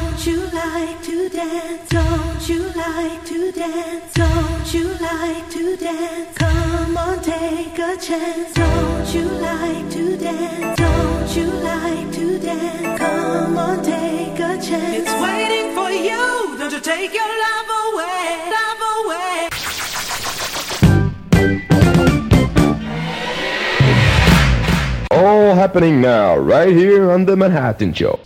Don't you like to dance? Don't you like to dance? Don't you like to dance? Come on, take a chance. Don't you like to dance? Don't you like to dance? Come on, take a chance. It's waiting for you. Don't you take your love away, love away. All happening now, right here on The Manhattan Show.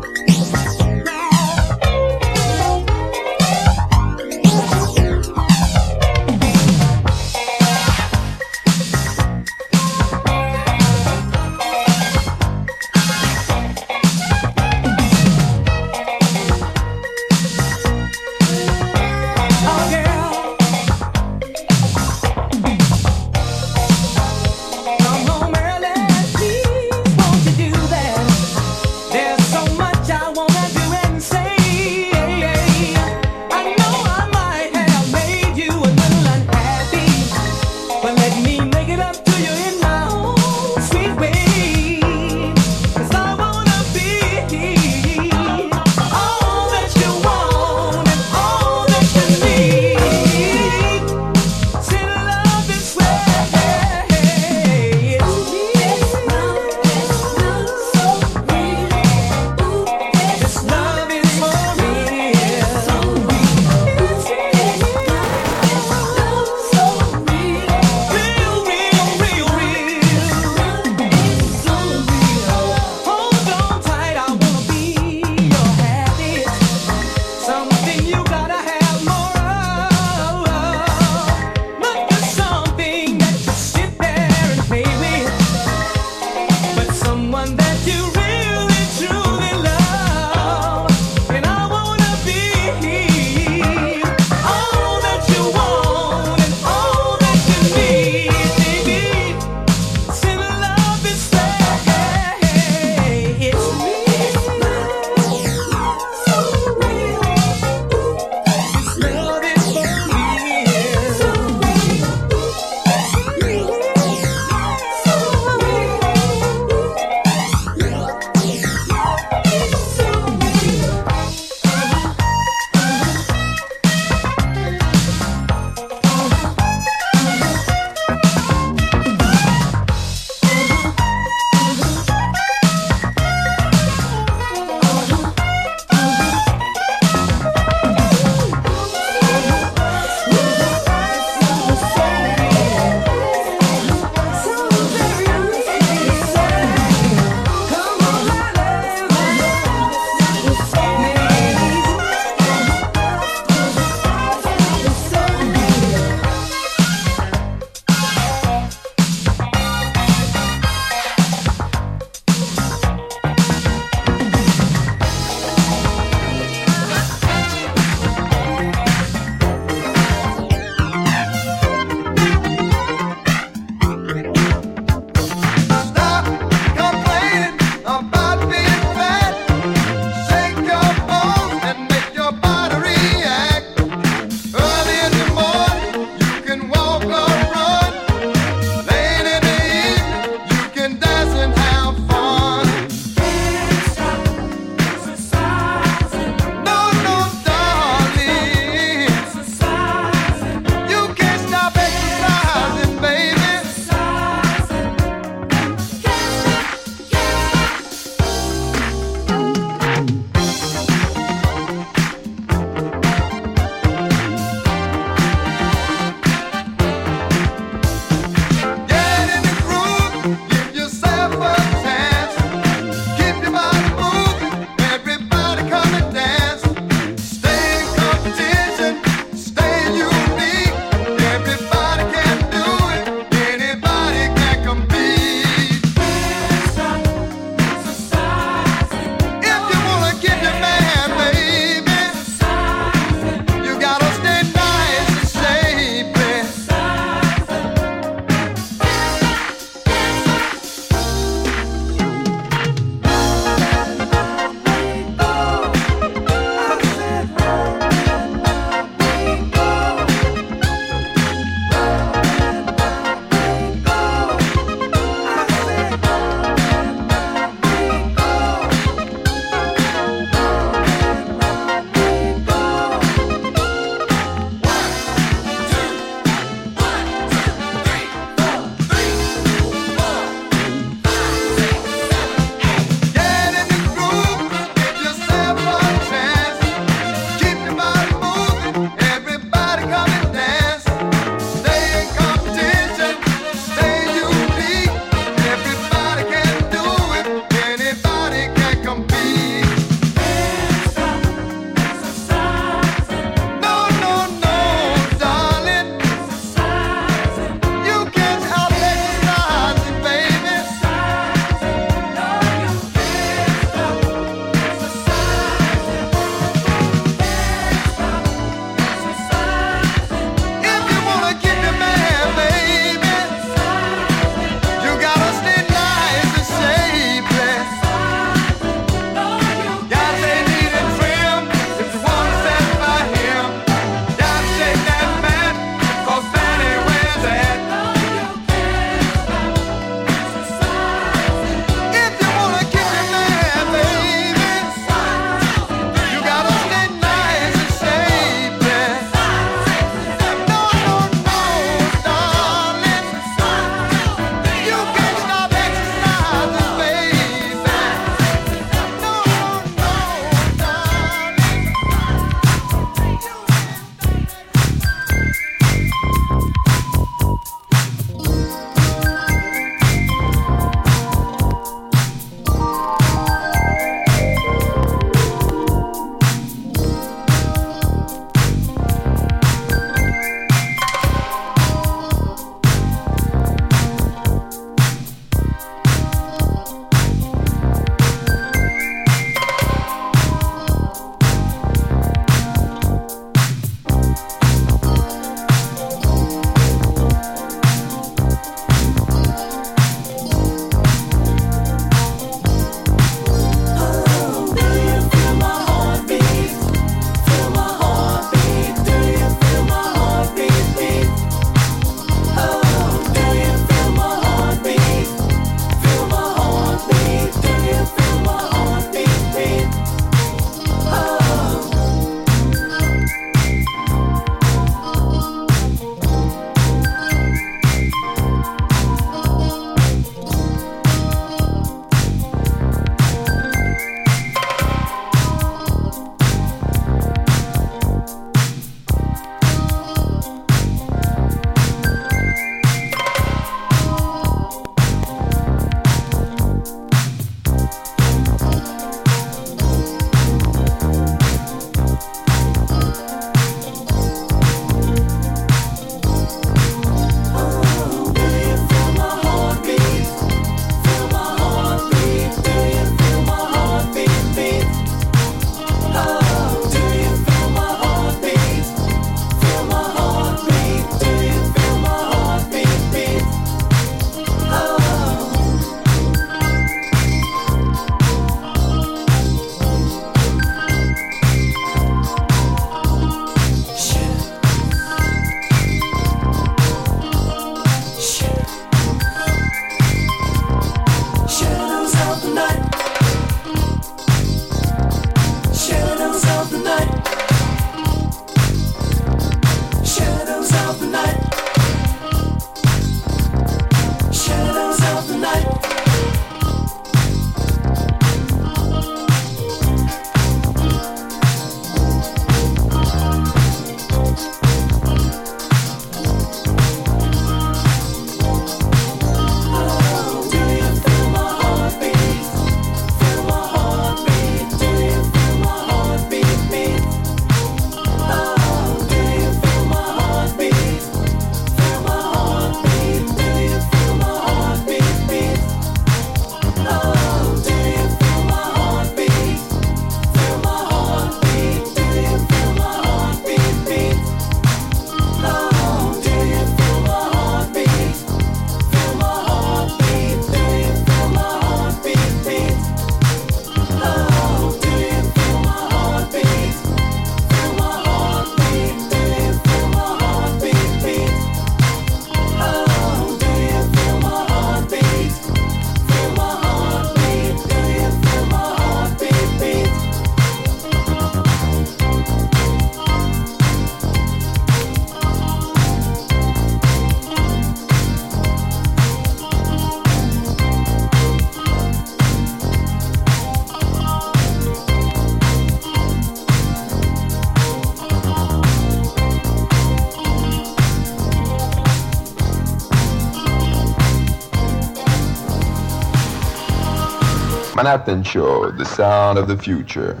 Manhattan Show, the sound of the future.